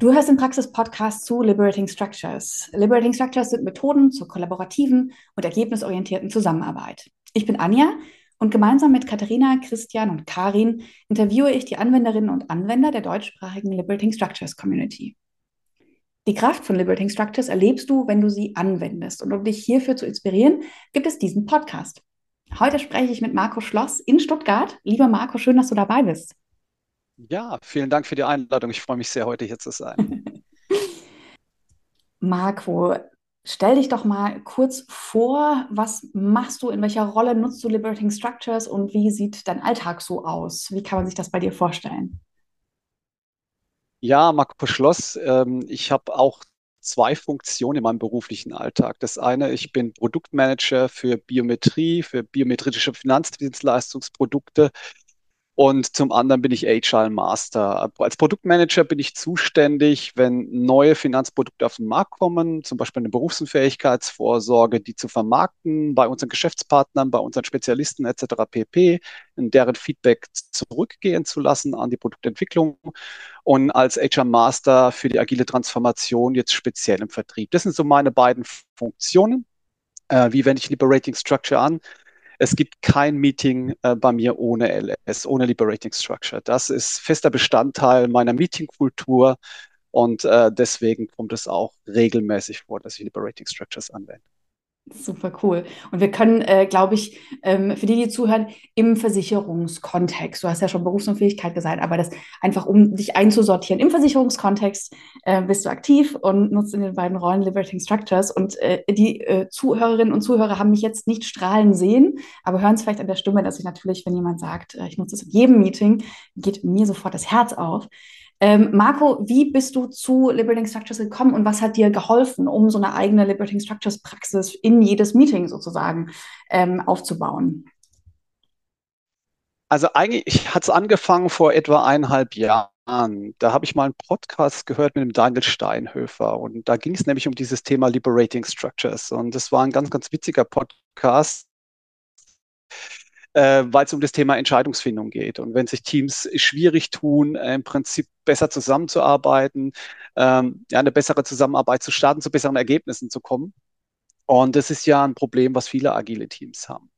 Du hörst den Praxis-Podcast zu Liberating Structures. Liberating Structures sind Methoden zur kollaborativen und ergebnisorientierten Zusammenarbeit. Ich bin Anja und gemeinsam mit Katharina, Christian und Karin interviewe ich die Anwenderinnen und Anwender der deutschsprachigen Liberating Structures Community. Die Kraft von Liberating Structures erlebst du, wenn du sie anwendest. Und um dich hierfür zu inspirieren, gibt es diesen Podcast. Heute spreche ich mit Marco Schloss in Stuttgart. Lieber Marco, schön, dass du dabei bist. Ja, vielen Dank für die Einladung. Ich freue mich sehr, heute hier zu sein. Marco, stell dich doch mal kurz vor, was machst du, in welcher Rolle nutzt du Liberating Structures und wie sieht dein Alltag so aus? Wie kann man sich das bei dir vorstellen? Ja, Marco Schloss, ähm, ich habe auch zwei Funktionen in meinem beruflichen Alltag. Das eine, ich bin Produktmanager für Biometrie, für biometrische Finanzdienstleistungsprodukte und zum anderen bin ich Agile Master. Als Produktmanager bin ich zuständig, wenn neue Finanzprodukte auf den Markt kommen, zum Beispiel eine Berufsunfähigkeitsvorsorge, die zu vermarkten bei unseren Geschäftspartnern, bei unseren Spezialisten etc. pp, in deren Feedback zurückgehen zu lassen an die Produktentwicklung und als Agile Master für die agile Transformation jetzt speziell im Vertrieb. Das sind so meine beiden Funktionen. Äh, wie wende ich Liberating Structure an? Es gibt kein Meeting äh, bei mir ohne LS, ohne Liberating Structure. Das ist fester Bestandteil meiner Meetingkultur und äh, deswegen kommt es auch regelmäßig vor, dass ich Liberating Structures anwende. Super cool. Und wir können, äh, glaube ich, ähm, für die, die zuhören, im Versicherungskontext, du hast ja schon Berufsunfähigkeit gesagt, aber das einfach, um dich einzusortieren, im Versicherungskontext äh, bist du aktiv und nutzt in den beiden Rollen Liberating Structures. Und äh, die äh, Zuhörerinnen und Zuhörer haben mich jetzt nicht strahlen sehen, aber hören es vielleicht an der Stimme, dass ich natürlich, wenn jemand sagt, äh, ich nutze es in jedem Meeting, geht mir sofort das Herz auf. Ähm, Marco, wie bist du zu Liberating Structures gekommen und was hat dir geholfen, um so eine eigene Liberating Structures Praxis in jedes Meeting sozusagen ähm, aufzubauen? Also eigentlich hat es angefangen vor etwa eineinhalb Jahren. Da habe ich mal einen Podcast gehört mit dem Daniel Steinhöfer und da ging es nämlich um dieses Thema Liberating Structures und das war ein ganz, ganz witziger Podcast äh, weil es um das Thema Entscheidungsfindung geht. Und wenn sich Teams schwierig tun, äh, im Prinzip besser zusammenzuarbeiten, ähm, ja, eine bessere Zusammenarbeit zu starten, zu besseren Ergebnissen zu kommen. Und das ist ja ein Problem, was viele agile Teams haben.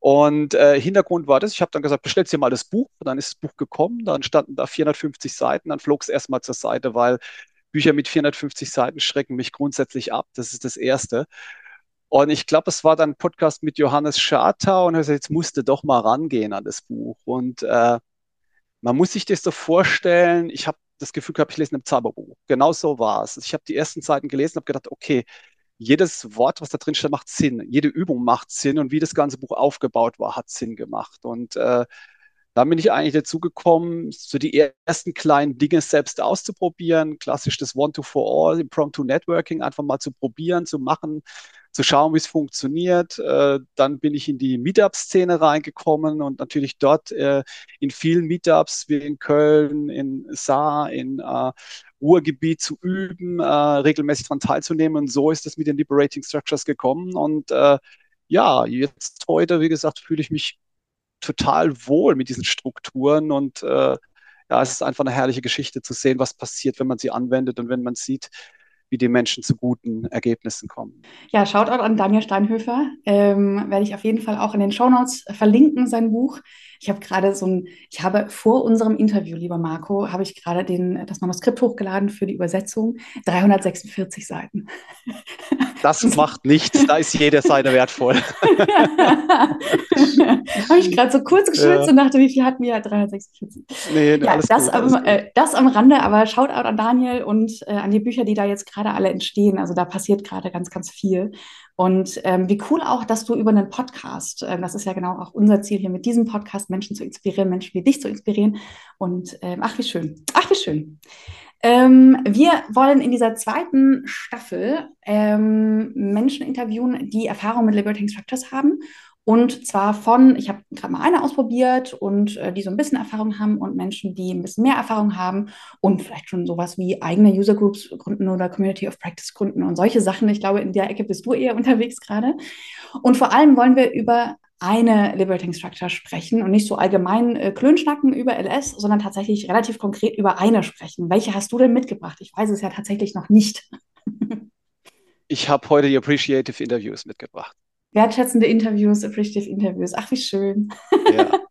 Und äh, Hintergrund war das, ich habe dann gesagt, bestellt dir mal das Buch. Dann ist das Buch gekommen, dann standen da 450 Seiten, dann flog es erstmal zur Seite, weil Bücher mit 450 Seiten schrecken mich grundsätzlich ab. Das ist das Erste. Und ich glaube, es war dann ein Podcast mit Johannes Schartau und er sagt, jetzt musste doch mal rangehen an das Buch. Und äh, man muss sich das so vorstellen, ich habe das Gefühl gehabt, ich lese ein Zauberbuch. Genau so war es. Ich habe die ersten Seiten gelesen und habe gedacht, okay, jedes Wort, was da drin steht, macht Sinn. Jede Übung macht Sinn und wie das ganze Buch aufgebaut war, hat Sinn gemacht. Und äh, dann bin ich eigentlich dazu gekommen, so die ersten kleinen Dinge selbst auszuprobieren. Klassisch das One-to-For-All, Impromptu Networking einfach mal zu probieren, zu machen, zu schauen, wie es funktioniert. Äh, dann bin ich in die Meetup-Szene reingekommen und natürlich dort äh, in vielen Meetups wie in Köln, in Saar, in äh, Ruhrgebiet zu üben, regelmäßig daran teilzunehmen. Und so ist es mit den Liberating Structures gekommen. Und ja, jetzt heute, wie gesagt, fühle ich mich total wohl mit diesen Strukturen und äh, ja, es ist einfach eine herrliche Geschichte zu sehen, was passiert, wenn man sie anwendet und wenn man sieht, wie die Menschen zu guten Ergebnissen kommen. Ja, Shoutout an Daniel Steinhöfer. Ähm, werde ich auf jeden Fall auch in den Shownotes verlinken, sein Buch. Ich habe gerade so ein, ich habe vor unserem Interview, lieber Marco, habe ich gerade den, das Manuskript hochgeladen für die Übersetzung. 346 Seiten. Das macht nichts, da ist jede Seite wertvoll. habe ich gerade so kurz geschwitzt ja. und dachte, wie viel hatten wir? 346. Nee, nee, ja, das, gut, am, äh, das am Rande, aber Shoutout an Daniel und äh, an die Bücher, die da jetzt gerade alle entstehen. Also da passiert gerade ganz, ganz viel. Und ähm, wie cool auch, dass du über einen Podcast, äh, das ist ja genau auch unser Ziel hier mit diesem Podcast, Menschen zu inspirieren, Menschen wie dich zu inspirieren. Und ähm, ach, wie schön. Ach, wie schön. Ähm, wir wollen in dieser zweiten Staffel ähm, Menschen interviewen, die Erfahrung mit Liberating Structures haben und zwar von, ich habe gerade mal eine ausprobiert und äh, die so ein bisschen Erfahrung haben und Menschen, die ein bisschen mehr Erfahrung haben und vielleicht schon sowas wie eigene User Groups gründen oder Community of Practice gründen und solche Sachen. Ich glaube, in der Ecke bist du eher unterwegs gerade. Und vor allem wollen wir über eine Liberating Structure sprechen und nicht so allgemein äh, Klönschnacken über LS, sondern tatsächlich relativ konkret über eine sprechen. Welche hast du denn mitgebracht? Ich weiß es ja tatsächlich noch nicht. ich habe heute die Appreciative Interviews mitgebracht. Wertschätzende Interviews, Appreciative Interviews. Ach, wie schön. Ja.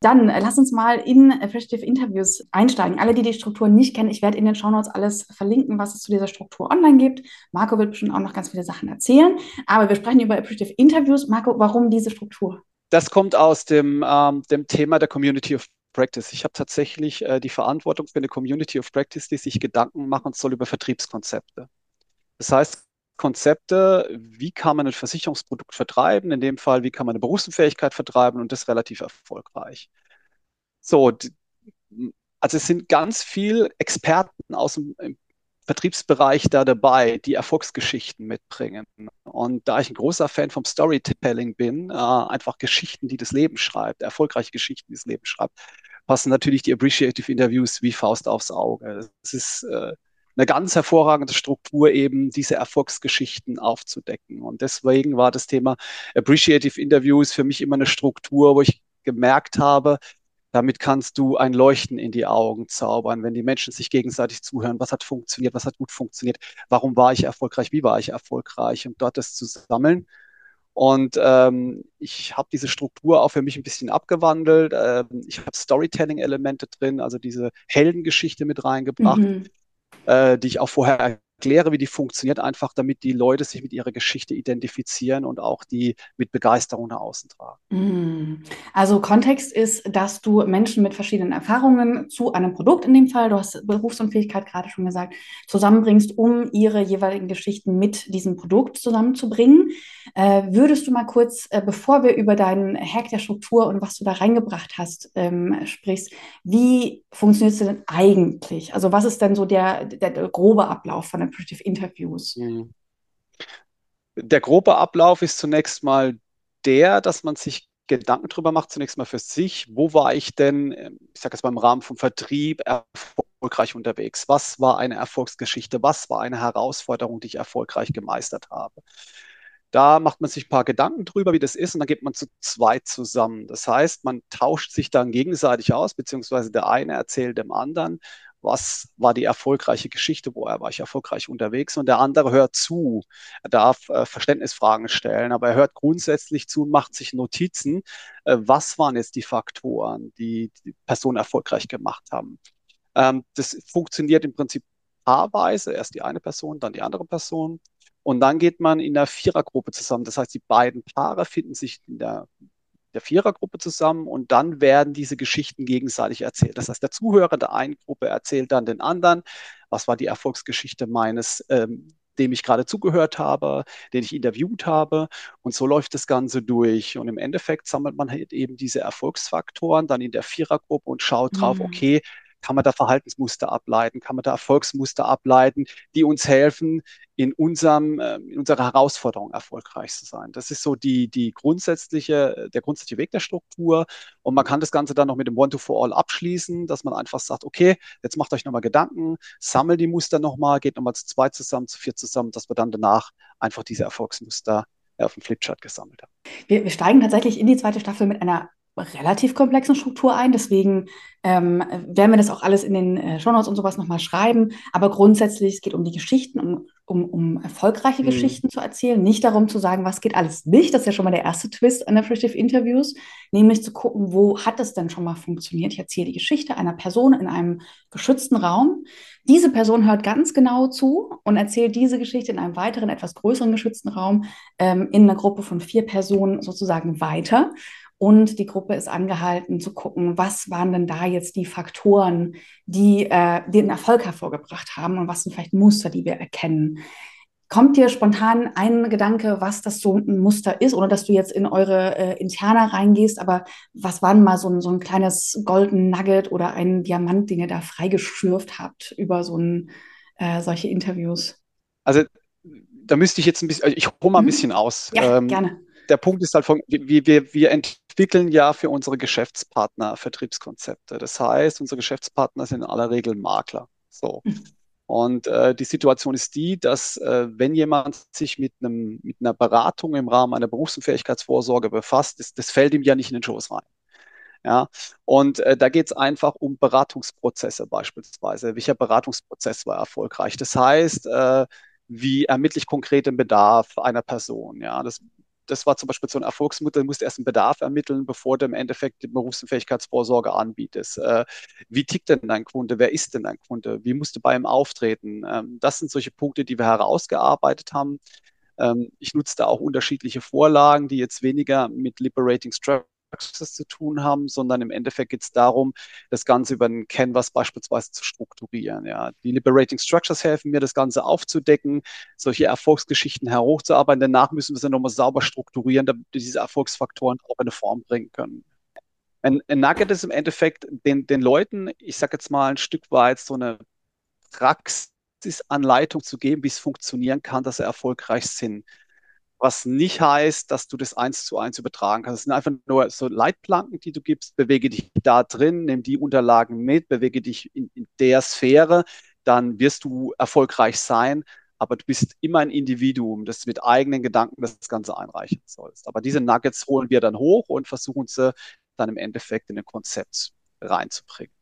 Dann äh, lass uns mal in Appreciative Interviews einsteigen. Alle, die die Struktur nicht kennen, ich werde in den Shownotes alles verlinken, was es zu dieser Struktur online gibt. Marco wird bestimmt auch noch ganz viele Sachen erzählen. Aber wir sprechen über Appreciative Interviews. Marco, warum diese Struktur? Das kommt aus dem, ähm, dem Thema der Community of Practice. Ich habe tatsächlich äh, die Verantwortung für eine Community of Practice, die sich Gedanken machen soll über Vertriebskonzepte. Das heißt, Konzepte, wie kann man ein Versicherungsprodukt vertreiben, in dem Fall, wie kann man eine Berufsunfähigkeit vertreiben und das relativ erfolgreich. So, also es sind ganz viele Experten aus dem Vertriebsbereich da dabei, die Erfolgsgeschichten mitbringen. Und da ich ein großer Fan vom Storytelling bin, äh, einfach Geschichten, die das Leben schreibt, erfolgreiche Geschichten, die das Leben schreibt, passen natürlich die Appreciative Interviews wie Faust aufs Auge. Es ist äh, eine ganz hervorragende Struktur, eben diese Erfolgsgeschichten aufzudecken. Und deswegen war das Thema Appreciative Interviews für mich immer eine Struktur, wo ich gemerkt habe, damit kannst du ein Leuchten in die Augen zaubern, wenn die Menschen sich gegenseitig zuhören. Was hat funktioniert? Was hat gut funktioniert? Warum war ich erfolgreich? Wie war ich erfolgreich? Und dort das zu sammeln. Und ähm, ich habe diese Struktur auch für mich ein bisschen abgewandelt. Ähm, ich habe Storytelling-Elemente drin, also diese Heldengeschichte mit reingebracht. Mhm äh, die ich auch vorher erkläre, wie die funktioniert, einfach damit die Leute sich mit ihrer Geschichte identifizieren und auch die mit Begeisterung nach außen tragen. Mm. Also Kontext ist, dass du Menschen mit verschiedenen Erfahrungen zu einem Produkt in dem Fall, du hast Berufsunfähigkeit gerade schon gesagt, zusammenbringst, um ihre jeweiligen Geschichten mit diesem Produkt zusammenzubringen. Äh, würdest du mal kurz, äh, bevor wir über deinen Hack der Struktur und was du da reingebracht hast, ähm, sprichst, wie funktioniert es denn eigentlich? Also was ist denn so der, der, der grobe Ablauf von Appreciative Interviews? Mhm. Der grobe Ablauf ist zunächst mal der, dass man sich Gedanken darüber macht, zunächst mal für sich, wo war ich denn, ähm, ich sage jetzt mal im Rahmen vom Vertrieb, erfolgreich unterwegs? Was war eine Erfolgsgeschichte? Was war eine Herausforderung, die ich erfolgreich gemeistert habe? Da macht man sich ein paar Gedanken drüber, wie das ist, und dann geht man zu zweit zusammen. Das heißt, man tauscht sich dann gegenseitig aus, beziehungsweise der eine erzählt dem anderen, was war die erfolgreiche Geschichte, woher war ich erfolgreich unterwegs und der andere hört zu. Er darf äh, Verständnisfragen stellen, aber er hört grundsätzlich zu und macht sich Notizen, äh, was waren jetzt die Faktoren, die die Person erfolgreich gemacht haben. Ähm, das funktioniert im Prinzip paarweise, erst die eine Person, dann die andere Person. Und dann geht man in der Vierergruppe zusammen. Das heißt, die beiden Paare finden sich in der der Vierergruppe zusammen und dann werden diese Geschichten gegenseitig erzählt. Das heißt, der Zuhörer der einen Gruppe erzählt dann den anderen, was war die Erfolgsgeschichte meines, ähm, dem ich gerade zugehört habe, den ich interviewt habe. Und so läuft das Ganze durch. Und im Endeffekt sammelt man halt eben diese Erfolgsfaktoren dann in der Vierergruppe und schaut drauf, mhm. okay, kann man da Verhaltensmuster ableiten, kann man da Erfolgsmuster ableiten, die uns helfen, in, unserem, ähm, in unserer Herausforderung erfolgreich zu sein. Das ist so die, die grundsätzliche, der grundsätzliche Weg der Struktur. Und man kann das Ganze dann noch mit dem One-to-For-All abschließen, dass man einfach sagt, okay, jetzt macht euch nochmal Gedanken, sammelt die Muster nochmal, geht nochmal zu zweit zusammen, zu vier zusammen, dass wir dann danach einfach diese Erfolgsmuster auf dem Flipchart gesammelt haben. Wir, wir steigen tatsächlich in die zweite Staffel mit einer relativ komplexen Struktur ein. Deswegen ähm, werden wir das auch alles in den äh, Shownotes und sowas nochmal schreiben. Aber grundsätzlich, es geht um die Geschichten, um, um, um erfolgreiche mhm. Geschichten zu erzählen. Nicht darum zu sagen, was geht alles nicht. Das ist ja schon mal der erste Twist an Appreciative Interviews. Nämlich zu gucken, wo hat es denn schon mal funktioniert. Ich erzähle die Geschichte einer Person in einem geschützten Raum. Diese Person hört ganz genau zu und erzählt diese Geschichte in einem weiteren, etwas größeren geschützten Raum ähm, in einer Gruppe von vier Personen sozusagen weiter. Und die Gruppe ist angehalten zu gucken, was waren denn da jetzt die Faktoren, die äh, den Erfolg hervorgebracht haben und was sind vielleicht Muster, die wir erkennen. Kommt dir spontan ein Gedanke, was das so ein Muster ist, ohne dass du jetzt in eure äh, Interna reingehst, aber was war denn mal so ein, so ein kleines Golden Nugget oder ein Diamant, den ihr da freigeschürft habt über so ein, äh, solche Interviews? Also da müsste ich jetzt ein bisschen, also ich hole mal ein mhm. bisschen aus. Ja, ähm, gerne. Der Punkt ist halt, von, wir, wir, wir entwickeln ja für unsere Geschäftspartner Vertriebskonzepte. Das heißt, unsere Geschäftspartner sind in aller Regel Makler. So. Und äh, die Situation ist die, dass äh, wenn jemand sich mit, einem, mit einer Beratung im Rahmen einer Berufsunfähigkeitsvorsorge befasst, das, das fällt ihm ja nicht in den Schoß rein. Ja, und äh, da geht es einfach um Beratungsprozesse beispielsweise. Welcher Beratungsprozess war erfolgreich? Das heißt, äh, wie ermittle ich konkret den Bedarf einer Person? Ja, das, das war zum Beispiel so ein Erfolgsmodell, musst erst einen Bedarf ermitteln, bevor du im Endeffekt die Berufsunfähigkeitsvorsorge anbietest. Äh, wie tickt denn dein Kunde? Wer ist denn dein Kunde? Wie musst du bei ihm auftreten? Ähm, das sind solche Punkte, die wir herausgearbeitet haben. Ähm, ich nutze da auch unterschiedliche Vorlagen, die jetzt weniger mit Liberating Structure Praxis zu tun haben, sondern im Endeffekt geht es darum, das Ganze über ein Canvas beispielsweise zu strukturieren. Ja. Die Liberating Structures helfen mir, das Ganze aufzudecken, solche Erfolgsgeschichten herhochzuarbeiten. Danach müssen wir sie nochmal sauber strukturieren, damit diese Erfolgsfaktoren auch in eine Form bringen können. Ein, ein Nugget ist im Endeffekt den, den Leuten, ich sage jetzt mal ein Stück weit so eine Praxisanleitung zu geben, wie es funktionieren kann, dass sie erfolgreich sind was nicht heißt, dass du das eins zu eins übertragen kannst. Es sind einfach nur so Leitplanken, die du gibst. Bewege dich da drin, nimm die Unterlagen mit, bewege dich in, in der Sphäre, dann wirst du erfolgreich sein. Aber du bist immer ein Individuum, das mit eigenen Gedanken das Ganze einreichen sollst. Aber diese Nuggets holen wir dann hoch und versuchen sie dann im Endeffekt in ein Konzept reinzubringen.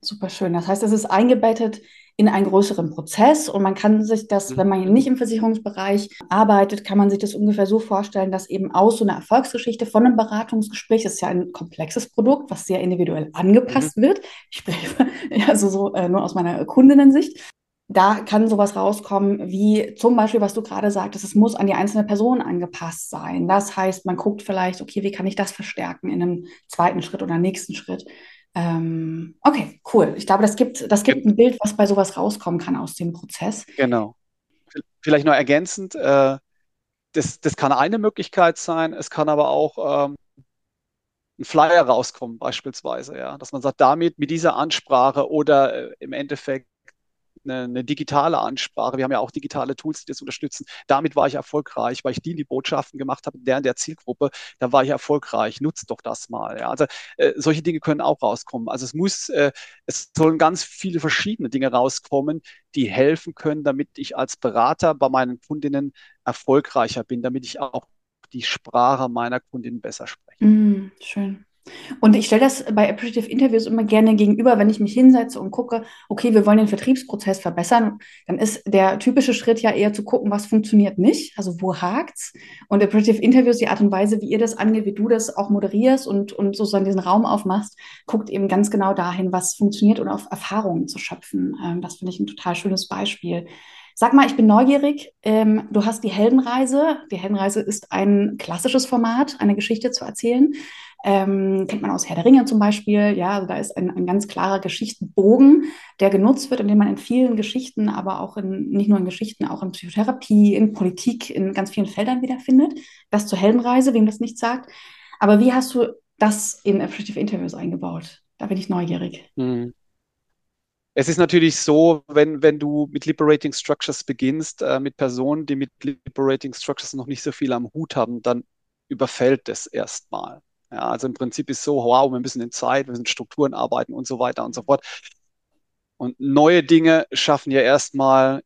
Super schön. Das heißt, es ist eingebettet in einen größeren Prozess und man kann sich das, mhm. wenn man nicht im Versicherungsbereich arbeitet, kann man sich das ungefähr so vorstellen, dass eben aus so einer Erfolgsgeschichte von einem Beratungsgespräch, das ist ja ein komplexes Produkt, was sehr individuell angepasst mhm. wird. Ich spreche ja so, so äh, nur aus meiner Kundinnensicht. Da kann sowas rauskommen, wie zum Beispiel, was du gerade sagtest, es muss an die einzelne Person angepasst sein. Das heißt, man guckt vielleicht, okay, wie kann ich das verstärken in einem zweiten Schritt oder nächsten Schritt? Ähm, okay, cool. Ich glaube, das gibt, das gibt ein Bild, was bei sowas rauskommen kann aus dem Prozess. Genau. Vielleicht noch ergänzend, äh, das, das kann eine Möglichkeit sein, es kann aber auch ähm, ein Flyer rauskommen, beispielsweise, ja, dass man sagt, damit, mit dieser Ansprache oder äh, im Endeffekt eine, eine, digitale Ansprache. Wir haben ja auch digitale Tools, die das unterstützen. Damit war ich erfolgreich, weil ich die, die Botschaften gemacht habe, der in der Zielgruppe, da war ich erfolgreich. Nutzt doch das mal. Ja. Also äh, solche Dinge können auch rauskommen. Also es muss, äh, es sollen ganz viele verschiedene Dinge rauskommen, die helfen können, damit ich als Berater bei meinen Kundinnen erfolgreicher bin, damit ich auch die Sprache meiner Kundinnen besser spreche. Mm, schön. Und ich stelle das bei Appreciative Interviews immer gerne gegenüber, wenn ich mich hinsetze und gucke, okay, wir wollen den Vertriebsprozess verbessern, dann ist der typische Schritt ja eher zu gucken, was funktioniert nicht, also wo hakt's. Und Appreciative Interviews, die Art und Weise, wie ihr das angeht, wie du das auch moderierst und, und sozusagen diesen Raum aufmachst, guckt eben ganz genau dahin, was funktioniert und auf Erfahrungen zu schöpfen. Ähm, das finde ich ein total schönes Beispiel. Sag mal, ich bin neugierig. Ähm, du hast die Heldenreise. Die Heldenreise ist ein klassisches Format, eine Geschichte zu erzählen. Ähm, kennt man aus Herr der Ringe zum Beispiel. Ja, also da ist ein, ein ganz klarer Geschichtenbogen, der genutzt wird, indem man in vielen Geschichten, aber auch in, nicht nur in Geschichten, auch in Psychotherapie, in Politik, in ganz vielen Feldern wiederfindet. Das zur Heldenreise, wem das nicht sagt. Aber wie hast du das in Appreciative Interviews eingebaut? Da bin ich neugierig. Hm. Es ist natürlich so, wenn, wenn du mit Liberating Structures beginnst, äh, mit Personen, die mit Liberating Structures noch nicht so viel am Hut haben, dann überfällt es erstmal. Ja, also im Prinzip ist so, wow, wir müssen in Zeit, wir müssen Strukturen arbeiten und so weiter und so fort. Und neue Dinge schaffen ja erstmal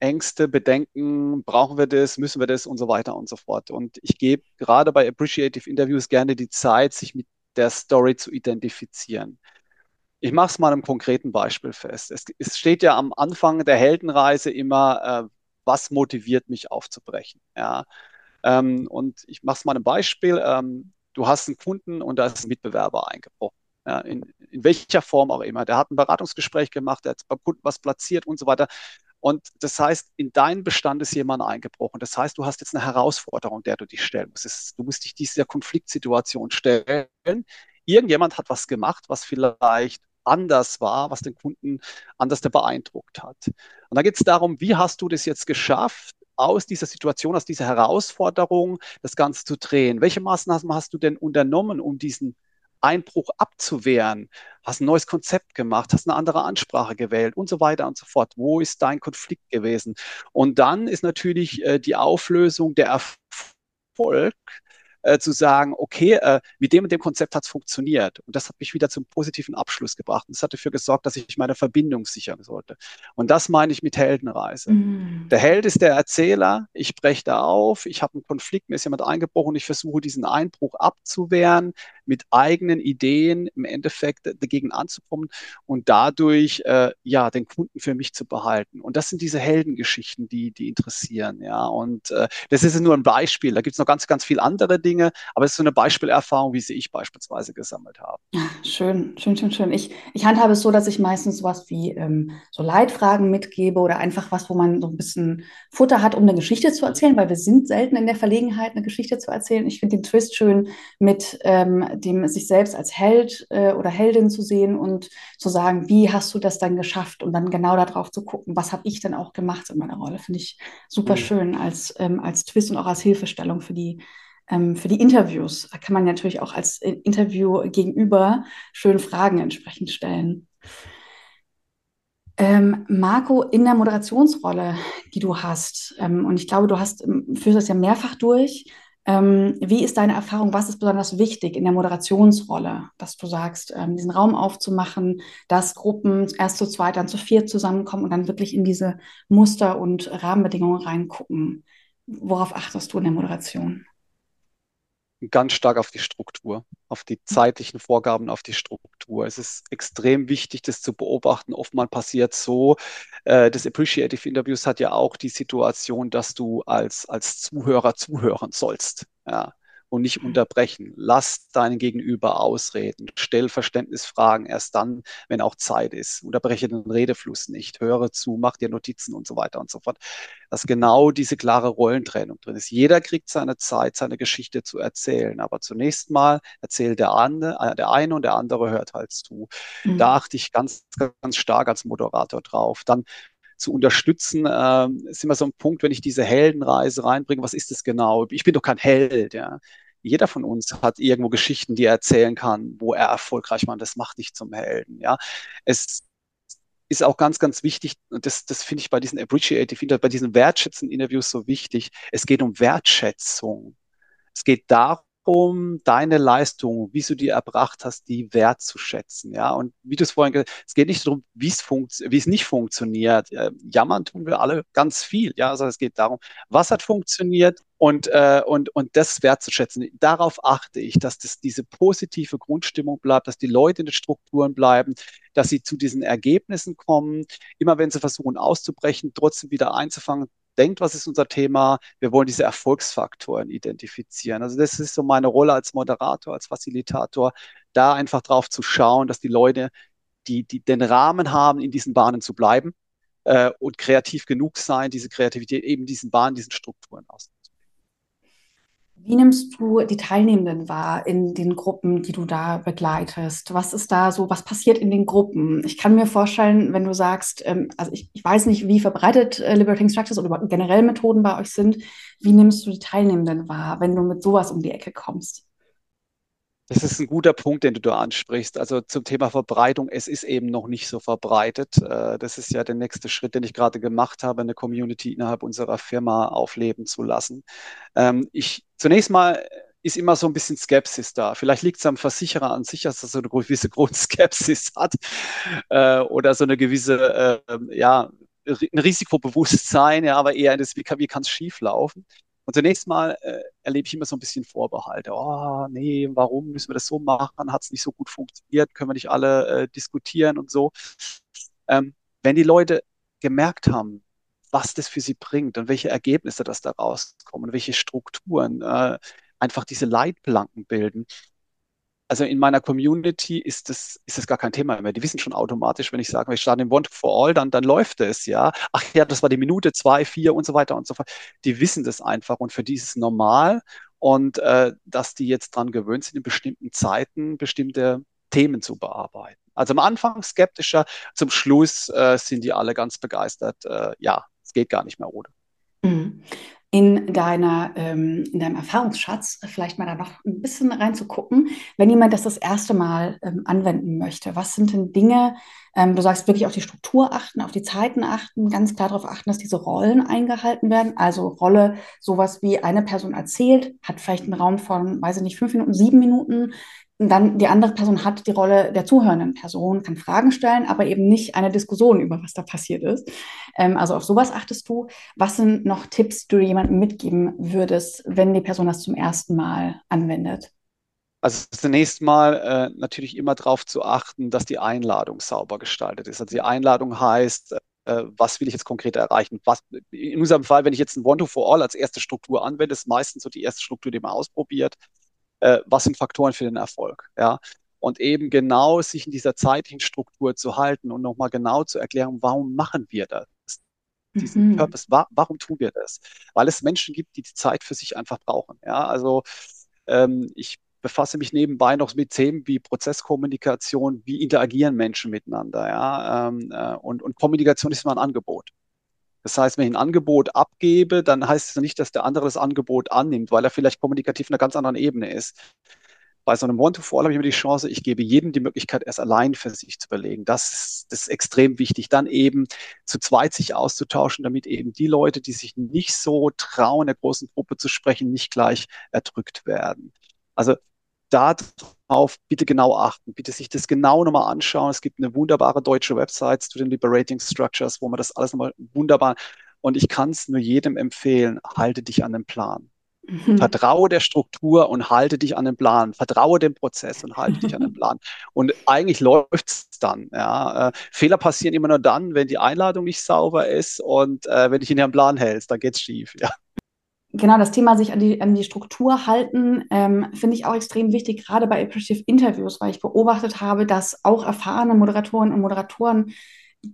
Ängste, Bedenken, brauchen wir das, müssen wir das und so weiter und so fort. Und ich gebe gerade bei Appreciative Interviews gerne die Zeit, sich mit der Story zu identifizieren. Ich mache es mal einem konkreten Beispiel fest. Es, es, steht ja am Anfang der Heldenreise immer, äh, was motiviert mich aufzubrechen. Ja. Ähm, und ich mache es mal einem Beispiel. Ähm, du hast einen Kunden und da ist ein Mitbewerber eingebrochen. Ja, in, in welcher Form auch immer. Der hat ein Beratungsgespräch gemacht, der hat beim Kunden was platziert und so weiter. Und das heißt, in deinen Bestand ist jemand eingebrochen. Das heißt, du hast jetzt eine Herausforderung, der du dich stellen musst. Du musst dich dieser Konfliktsituation stellen. Irgendjemand hat was gemacht, was vielleicht anders war, was den Kunden anders beeindruckt hat. Und da geht es darum, wie hast du das jetzt geschafft, aus dieser Situation, aus dieser Herausforderung das Ganze zu drehen? Welche Maßnahmen hast du denn unternommen, um diesen Einbruch abzuwehren? Hast ein neues Konzept gemacht, hast eine andere Ansprache gewählt und so weiter und so fort. Wo ist dein Konflikt gewesen? Und dann ist natürlich äh, die Auflösung der Erfolg äh, zu sagen, okay, äh, mit dem und dem Konzept hat es funktioniert. Und das hat mich wieder zum positiven Abschluss gebracht. Und das hat dafür gesorgt, dass ich meine Verbindung sichern sollte. Und das meine ich mit Heldenreise. Mhm. Der Held ist der Erzähler, ich breche da auf, ich habe einen Konflikt, mir ist jemand eingebrochen, ich versuche diesen Einbruch abzuwehren, mit eigenen Ideen im Endeffekt dagegen anzukommen und dadurch äh, ja den Kunden für mich zu behalten. Und das sind diese Heldengeschichten, die, die interessieren. Ja, und äh, das ist nur ein Beispiel. Da gibt es noch ganz, ganz viele andere Dinge, aber es ist so eine Beispielerfahrung, wie sie ich beispielsweise gesammelt habe. Schön, schön, schön, schön. Ich, ich handhabe es so, dass ich meistens sowas wie ähm, so Leitfragen mitgebe oder einfach was, wo man so ein bisschen Futter hat, um eine Geschichte zu erzählen, weil wir sind selten in der Verlegenheit, eine Geschichte zu erzählen. Ich finde den Twist schön mit ähm, dem sich selbst als Held äh, oder Heldin zu sehen und zu sagen, wie hast du das dann geschafft und dann genau darauf zu gucken, was habe ich denn auch gemacht in meiner Rolle, finde ich super mhm. schön als, ähm, als Twist und auch als Hilfestellung für die ähm, für die Interviews. Da kann man natürlich auch als Interview gegenüber schön Fragen entsprechend stellen. Ähm, Marco, in der Moderationsrolle, die du hast, ähm, und ich glaube, du hast, ähm, führst das ja mehrfach durch, ähm, wie ist deine Erfahrung? Was ist besonders wichtig in der Moderationsrolle, dass du sagst, ähm, diesen Raum aufzumachen, dass Gruppen erst zu zweit, dann zu viert zusammenkommen und dann wirklich in diese Muster und Rahmenbedingungen reingucken? Worauf achtest du in der Moderation? Ganz stark auf die Struktur, auf die zeitlichen Vorgaben, auf die Struktur. Es ist extrem wichtig, das zu beobachten. Oftmals passiert so, äh, das Appreciative Interviews hat ja auch die Situation, dass du als, als Zuhörer zuhören sollst. Ja und nicht mhm. unterbrechen. Lass deinen Gegenüber ausreden. Stell Verständnisfragen erst dann, wenn auch Zeit ist. Unterbreche den Redefluss nicht. Höre zu, mach dir Notizen und so weiter und so fort. Dass genau diese klare Rollentrennung drin ist. Jeder kriegt seine Zeit, seine Geschichte zu erzählen. Aber zunächst mal erzählt der, andere, äh, der eine und der andere hört halt zu. Mhm. Da achte ich ganz, ganz stark als Moderator drauf. Dann zu unterstützen, äh, ist immer so ein Punkt, wenn ich diese Heldenreise reinbringe, was ist das genau? Ich bin doch kein Held, ja jeder von uns hat irgendwo Geschichten, die er erzählen kann, wo er erfolgreich war. Das macht nicht zum Helden. Ja, es ist auch ganz, ganz wichtig, und das, das finde ich bei diesen Appreciative, bei diesen wertschätzenden Interviews so wichtig. Es geht um Wertschätzung. Es geht darum, um deine Leistung, wie du die erbracht hast, die wertzuschätzen. Ja, und wie du es vorhin gesagt hast, es geht nicht darum, wie es, wie es nicht funktioniert. Äh, jammern tun wir alle ganz viel. Ja, also es geht darum, was hat funktioniert und, äh, und, und das wertzuschätzen. Darauf achte ich, dass das diese positive Grundstimmung bleibt, dass die Leute in den Strukturen bleiben, dass sie zu diesen Ergebnissen kommen. Immer wenn sie versuchen auszubrechen, trotzdem wieder einzufangen, denkt, was ist unser Thema. Wir wollen diese Erfolgsfaktoren identifizieren. Also das ist so meine Rolle als Moderator, als Facilitator, da einfach drauf zu schauen, dass die Leute, die, die den Rahmen haben, in diesen Bahnen zu bleiben äh, und kreativ genug sein, diese Kreativität eben diesen Bahnen, diesen Strukturen aus. Wie nimmst du die Teilnehmenden wahr in den Gruppen, die du da begleitest? Was ist da so, was passiert in den Gruppen? Ich kann mir vorstellen, wenn du sagst, ähm, also ich, ich, weiß nicht, wie verbreitet äh, Liberating Structures oder generell Methoden bei euch sind, wie nimmst du die Teilnehmenden wahr, wenn du mit sowas um die Ecke kommst? Das ist ein guter Punkt, den du da ansprichst. Also zum Thema Verbreitung, es ist eben noch nicht so verbreitet. Äh, das ist ja der nächste Schritt, den ich gerade gemacht habe, eine Community innerhalb unserer Firma aufleben zu lassen. Ähm, ich zunächst mal ist immer so ein bisschen Skepsis da. Vielleicht liegt es am Versicherer an sich, dass er so eine gewisse Grundskepsis hat äh, oder so eine gewisse, äh, ja, ein Risikobewusstsein, ja, aber eher in das, wie kann es schief laufen. Und zunächst mal äh, erlebe ich immer so ein bisschen Vorbehalte. Oh, nee, warum müssen wir das so machen? Hat es nicht so gut funktioniert? Können wir nicht alle äh, diskutieren und so? Ähm, wenn die Leute gemerkt haben, was das für sie bringt und welche Ergebnisse das da rauskommen, welche Strukturen äh, einfach diese Leitplanken bilden, also in meiner Community ist das, ist das gar kein Thema mehr. Die wissen schon automatisch, wenn ich sage, wir starten im One for All, dann, dann läuft es, ja. Ach ja, das war die Minute zwei, vier und so weiter und so fort. Die wissen das einfach und für die ist es normal und äh, dass die jetzt dran gewöhnt sind, in bestimmten Zeiten bestimmte Themen zu bearbeiten. Also am Anfang skeptischer, zum Schluss äh, sind die alle ganz begeistert. Äh, ja, es geht gar nicht mehr ohne. Mhm in, deiner, ähm, in deinem Erfahrungsschatz vielleicht mal da noch ein bisschen reinzugucken, wenn jemand das das erste Mal ähm, anwenden möchte. Was sind denn Dinge, ähm, du sagst wirklich auf die Struktur achten, auf die Zeiten achten, ganz klar darauf achten, dass diese Rollen eingehalten werden. Also Rolle, sowas wie eine Person erzählt, hat vielleicht einen Raum von, weiß ich nicht, fünf Minuten, sieben Minuten, und dann die andere Person hat die Rolle der zuhörenden Person, kann Fragen stellen, aber eben nicht eine Diskussion über was da passiert ist. Ähm, also auf sowas achtest du. Was sind noch Tipps, die du jemandem mitgeben würdest, wenn die Person das zum ersten Mal anwendet? Also zunächst mal äh, natürlich immer darauf zu achten, dass die Einladung sauber gestaltet ist. Also die Einladung heißt, äh, was will ich jetzt konkret erreichen? Was, in unserem Fall, wenn ich jetzt ein One-to-For-All als erste Struktur anwende, ist meistens so die erste Struktur, die man ausprobiert äh, was sind Faktoren für den Erfolg. Ja? Und eben genau sich in dieser zeitlichen Struktur zu halten und nochmal genau zu erklären, warum machen wir das? Diesen mhm. Purpose, wa warum tun wir das? Weil es Menschen gibt, die die Zeit für sich einfach brauchen. Ja? Also ähm, ich befasse mich nebenbei noch mit Themen wie Prozesskommunikation, wie interagieren Menschen miteinander. Ja? Ähm, äh, und, und Kommunikation ist immer ein Angebot. Das heißt, wenn ich ein Angebot abgebe, dann heißt es nicht, dass der andere das Angebot annimmt, weil er vielleicht kommunikativ in einer ganz anderen Ebene ist. Bei so einem One-to-Fall habe ich immer die Chance, ich gebe jedem die Möglichkeit, erst allein für sich zu überlegen. Das ist, das ist extrem wichtig. Dann eben zu zweit sich auszutauschen, damit eben die Leute, die sich nicht so trauen, der großen Gruppe zu sprechen, nicht gleich erdrückt werden. Also darauf bitte genau achten, bitte sich das genau nochmal anschauen. Es gibt eine wunderbare deutsche Website zu den Liberating Structures, wo man das alles nochmal wunderbar und ich kann es nur jedem empfehlen, halte dich an den Plan. Mhm. Vertraue der Struktur und halte dich an den Plan. Vertraue dem Prozess und halte dich an den Plan. Und eigentlich läuft es dann. Ja. Äh, Fehler passieren immer nur dann, wenn die Einladung nicht sauber ist und äh, wenn dich in den Plan hältst, dann geht es schief. Ja genau das Thema sich an die, an die Struktur halten, ähm, finde ich auch extrem wichtig, gerade bei Appreciative Interviews, weil ich beobachtet habe, dass auch erfahrene Moderatoren und Moderatoren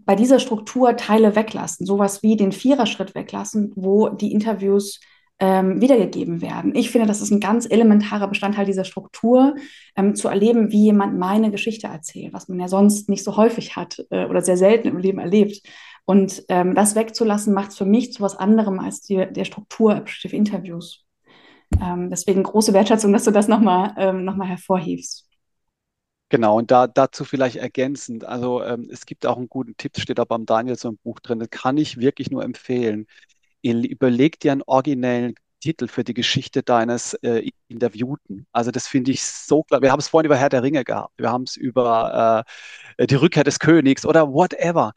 bei dieser Struktur Teile weglassen, sowas wie den Viererschritt weglassen, wo die Interviews ähm, wiedergegeben werden. Ich finde, das ist ein ganz elementarer Bestandteil dieser Struktur, ähm, zu erleben, wie jemand meine Geschichte erzählt, was man ja sonst nicht so häufig hat äh, oder sehr selten im Leben erlebt. Und ähm, das wegzulassen, macht es für mich zu was anderem als die, der Struktur Appreciative Interviews. Ähm, deswegen große Wertschätzung, dass du das nochmal ähm, noch hervorhebst. Genau, und da, dazu vielleicht ergänzend, also ähm, es gibt auch einen guten Tipp, steht da beim Daniel so im Buch drin, das kann ich wirklich nur empfehlen. Überleg dir einen originellen Titel für die Geschichte deines äh, Interviewten. Also das finde ich so klar. Wir haben es vorhin über Herr der Ringe gehabt, wir haben es über äh, die Rückkehr des Königs oder whatever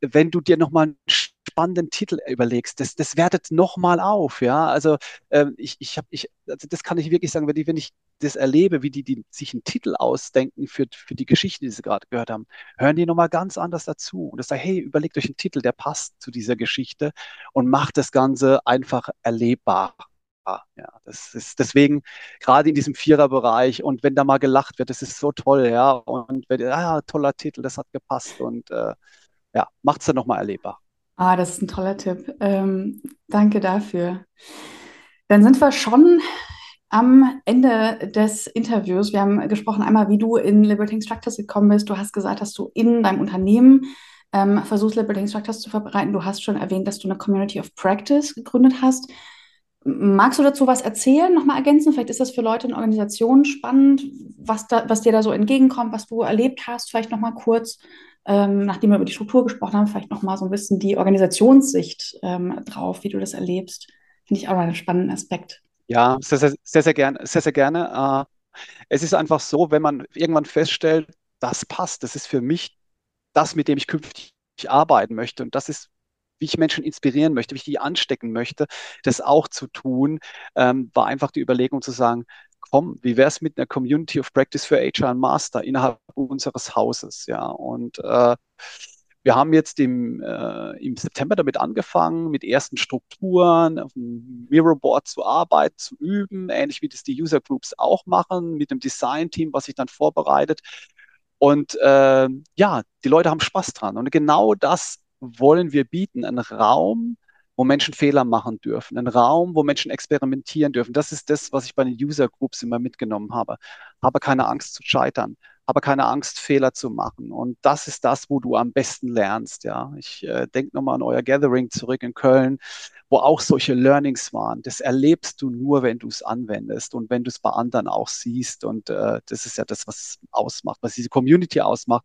wenn du dir nochmal einen spannenden Titel überlegst, das, das wertet nochmal auf, ja. Also ähm, ich, ich habe, ich, also das kann ich wirklich sagen, wenn ich, wenn ich das erlebe, wie die, die sich einen Titel ausdenken für, für die Geschichte, die sie gerade gehört haben, hören die nochmal ganz anders dazu. Und das sagt, hey, überlegt euch einen Titel, der passt zu dieser Geschichte und macht das Ganze einfach erlebbar. Ja, das ist deswegen gerade in diesem Viererbereich und wenn da mal gelacht wird, das ist so toll, ja. Und wenn, ah, toller Titel, das hat gepasst und äh, ja, macht es dann nochmal erlebbar. Ah, das ist ein toller Tipp. Ähm, danke dafür. Dann sind wir schon am Ende des Interviews. Wir haben gesprochen einmal, wie du in Liberating Structures gekommen bist. Du hast gesagt, dass du in deinem Unternehmen ähm, versuchst, Liberating Structures zu verbreiten. Du hast schon erwähnt, dass du eine Community of Practice gegründet hast. Magst du dazu was erzählen, nochmal ergänzen? Vielleicht ist das für Leute in Organisationen spannend, was, da, was dir da so entgegenkommt, was du erlebt hast. Vielleicht nochmal kurz ähm, nachdem wir über die Struktur gesprochen haben, vielleicht noch mal so ein bisschen die Organisationssicht ähm, drauf, wie du das erlebst. Finde ich auch einen spannenden Aspekt. Ja, sehr, sehr, sehr, sehr gerne. Sehr, sehr gerne. Äh, es ist einfach so, wenn man irgendwann feststellt, das passt, das ist für mich das, mit dem ich künftig arbeiten möchte. Und das ist, wie ich Menschen inspirieren möchte, wie ich die anstecken möchte, das auch zu tun, ähm, war einfach die Überlegung zu sagen, komm, wie wäre es mit einer Community of Practice für HR Master innerhalb unseres Hauses? Ja, und äh, wir haben jetzt im, äh, im September damit angefangen, mit ersten Strukturen auf dem Mirrorboard zu arbeiten, zu üben, ähnlich wie das die User Groups auch machen, mit dem Design-Team, was sich dann vorbereitet. Und äh, ja, die Leute haben Spaß dran. Und genau das wollen wir bieten, einen Raum, wo Menschen Fehler machen dürfen, ein Raum, wo Menschen experimentieren dürfen. Das ist das, was ich bei den User Groups immer mitgenommen habe. Habe keine Angst zu scheitern. aber keine Angst, Fehler zu machen. Und das ist das, wo du am besten lernst. Ja, ich äh, denke nochmal an euer Gathering zurück in Köln, wo auch solche Learnings waren. Das erlebst du nur, wenn du es anwendest und wenn du es bei anderen auch siehst. Und äh, das ist ja das, was ausmacht, was diese Community ausmacht.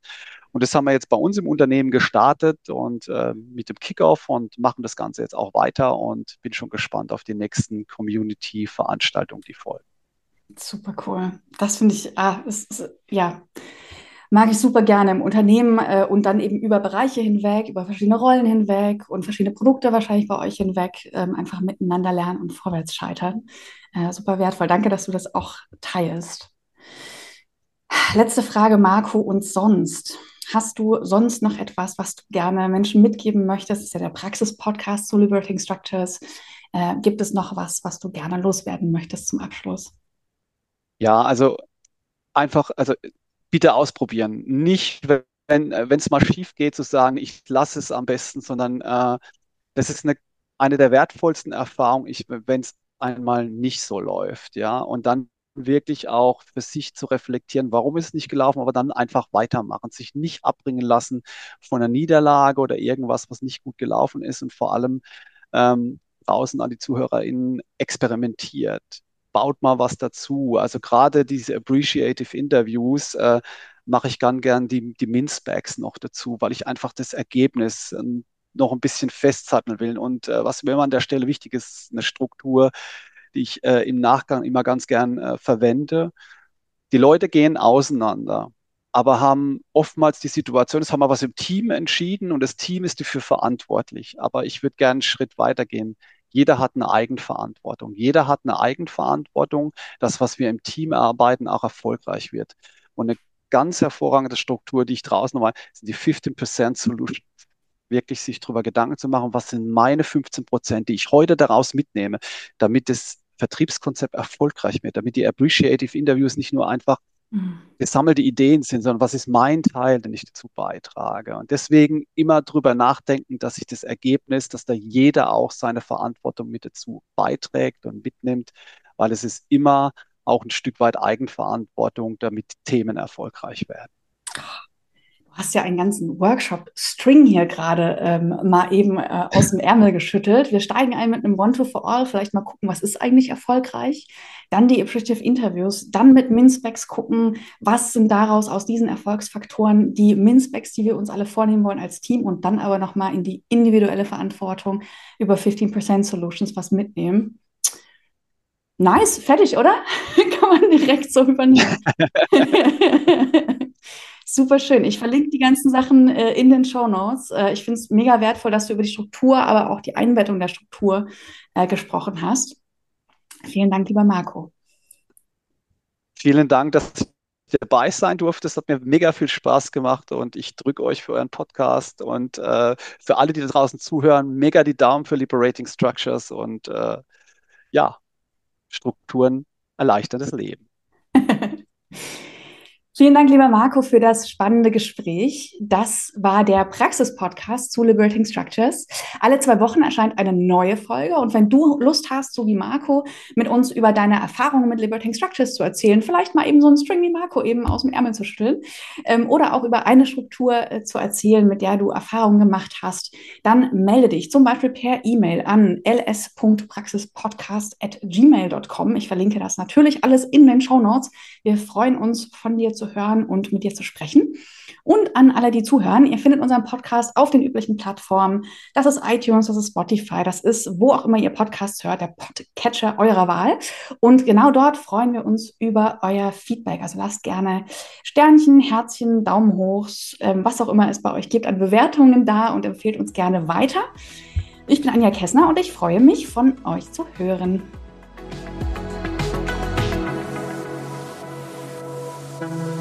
Und das haben wir jetzt bei uns im Unternehmen gestartet und äh, mit dem Kickoff und machen das Ganze jetzt auch weiter und bin schon gespannt auf die nächsten Community-Veranstaltungen, die folgen. Super cool. Das finde ich, ah, ist, ist, ja, mag ich super gerne im Unternehmen äh, und dann eben über Bereiche hinweg, über verschiedene Rollen hinweg und verschiedene Produkte wahrscheinlich bei euch hinweg ähm, einfach miteinander lernen und vorwärts scheitern. Äh, super wertvoll. Danke, dass du das auch teilst. Letzte Frage, Marco, und sonst? Hast du sonst noch etwas, was du gerne Menschen mitgeben möchtest? Das ist ja der Praxis-Podcast zu Liberating Structures. Äh, gibt es noch was, was du gerne loswerden möchtest zum Abschluss? Ja, also einfach, also bitte ausprobieren. Nicht, wenn wenn es mal schief geht, zu sagen, ich lasse es am besten, sondern äh, das ist eine, eine der wertvollsten Erfahrungen, wenn es einmal nicht so läuft, ja. Und dann wirklich auch für sich zu reflektieren, warum ist es nicht gelaufen, aber dann einfach weitermachen, sich nicht abbringen lassen von einer Niederlage oder irgendwas, was nicht gut gelaufen ist und vor allem ähm, draußen an die ZuhörerInnen experimentiert. Baut mal was dazu. Also gerade diese Appreciative Interviews äh, mache ich ganz gern die, die Min-Specs noch dazu, weil ich einfach das Ergebnis äh, noch ein bisschen festzatteln will. Und äh, was mir an der Stelle wichtig ist, eine Struktur, die ich äh, im Nachgang immer ganz gern äh, verwende. Die Leute gehen auseinander, aber haben oftmals die Situation, es haben wir was im Team entschieden und das Team ist dafür verantwortlich. Aber ich würde gerne einen Schritt weitergehen. Jeder hat eine Eigenverantwortung. Jeder hat eine Eigenverantwortung, dass was wir im Team erarbeiten, auch erfolgreich wird. Und eine ganz hervorragende Struktur, die ich draußen nochmal, sind die 15% Solutions wirklich sich darüber Gedanken zu machen, was sind meine 15 Prozent, die ich heute daraus mitnehme, damit es Vertriebskonzept erfolgreich wird, damit die Appreciative Interviews nicht nur einfach mhm. gesammelte Ideen sind, sondern was ist mein Teil, den ich dazu beitrage. Und deswegen immer drüber nachdenken, dass sich das Ergebnis, dass da jeder auch seine Verantwortung mit dazu beiträgt und mitnimmt, weil es ist immer auch ein Stück weit Eigenverantwortung, damit Themen erfolgreich werden hast ja einen ganzen Workshop-String hier gerade ähm, mal eben äh, aus dem Ärmel geschüttelt. Wir steigen ein mit einem One-to-for-All, vielleicht mal gucken, was ist eigentlich erfolgreich. Dann die Appreciative Interviews, dann mit MinSpecs gucken, was sind daraus aus diesen Erfolgsfaktoren die MinSpecs, die wir uns alle vornehmen wollen als Team und dann aber nochmal in die individuelle Verantwortung über 15% Solutions was mitnehmen. Nice, fertig, oder? Kann man direkt so übernehmen. Super schön. Ich verlinke die ganzen Sachen äh, in den Show Notes. Äh, ich finde es mega wertvoll, dass du über die Struktur, aber auch die Einbettung der Struktur äh, gesprochen hast. Vielen Dank, lieber Marco. Vielen Dank, dass du dabei sein durfte. Es hat mir mega viel Spaß gemacht und ich drücke euch für euren Podcast und äh, für alle, die da draußen zuhören, mega die Daumen für Liberating Structures und äh, ja, Strukturen erleichtern das Leben. Vielen Dank, lieber Marco, für das spannende Gespräch. Das war der Praxis-Podcast zu Liberating Structures. Alle zwei Wochen erscheint eine neue Folge. Und wenn du Lust hast, so wie Marco, mit uns über deine Erfahrungen mit Liberating Structures zu erzählen, vielleicht mal eben so einen String wie Marco eben aus dem Ärmel zu schütteln ähm, oder auch über eine Struktur äh, zu erzählen, mit der du Erfahrungen gemacht hast, dann melde dich zum Beispiel per E-Mail an ls.praxispodcast.gmail.com. Ich verlinke das natürlich alles in den Show Notes. Wir freuen uns, von dir hören und mit dir zu sprechen. Und an alle, die zuhören, ihr findet unseren Podcast auf den üblichen Plattformen. Das ist iTunes, das ist Spotify, das ist wo auch immer ihr Podcasts hört, der Podcatcher eurer Wahl. Und genau dort freuen wir uns über euer Feedback. Also lasst gerne Sternchen, Herzchen, Daumen hoch, ähm, was auch immer es bei euch gibt an Bewertungen da und empfehlt uns gerne weiter. Ich bin Anja Kessner und ich freue mich, von euch zu hören. Thank you.